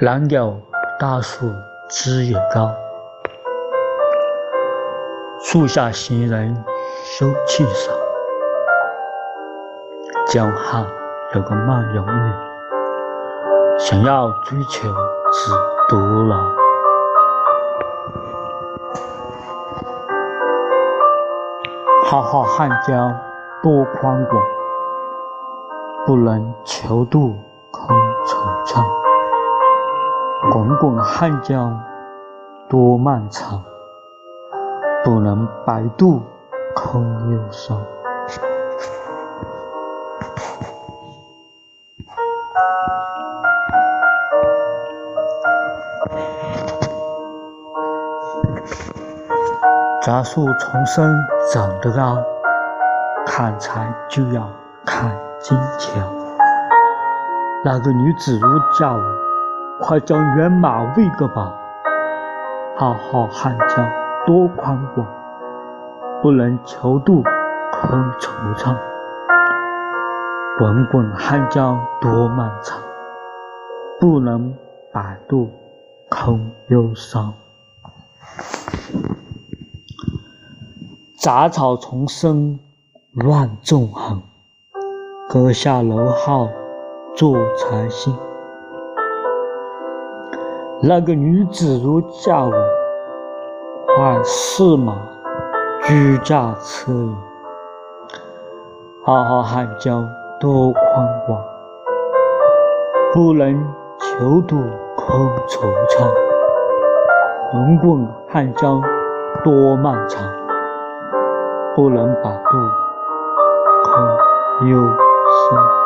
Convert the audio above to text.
郎有大树枝有高，树下行人休气少。江汉有个漫游女，想要追求只独老。浩浩汉江多宽广，不能求渡空惆怅。滚滚汉江多漫长，不能白渡空忧伤。杂树丛生长得高，砍柴就要砍金桥。那个女子如叫我，快将援马喂个饱。浩浩汉江多宽广，不能泅渡空惆怅。滚滚汉江多漫长，不能摆渡空忧伤。杂草丛生乱纵横，阁下楼号坐禅心。那个女子如嫁我，快驷马居驾车饮。浩浩汉江多宽广，不能求渡空惆怅。滚滚汉江多漫长。不能把渡空忧伤。